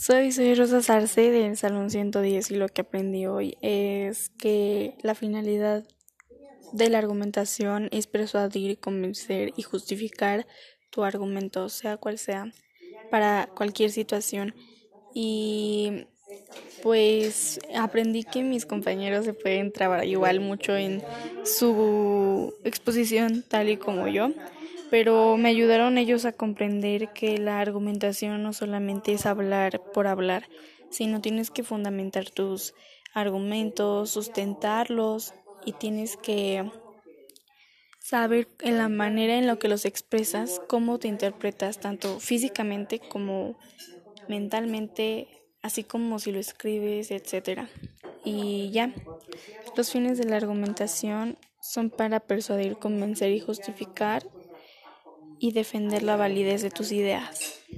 Soy, soy Rosa Sarce del Salón 110 y lo que aprendí hoy es que la finalidad de la argumentación es persuadir, convencer y justificar tu argumento, sea cual sea, para cualquier situación. Y pues aprendí que mis compañeros se pueden trabar igual mucho en su exposición tal y como yo pero me ayudaron ellos a comprender que la argumentación no solamente es hablar por hablar, sino tienes que fundamentar tus argumentos, sustentarlos y tienes que saber en la manera en la que los expresas, cómo te interpretas tanto físicamente como mentalmente, así como si lo escribes, etcétera. Y ya, los fines de la argumentación son para persuadir, convencer y justificar y defender la validez de tus ideas.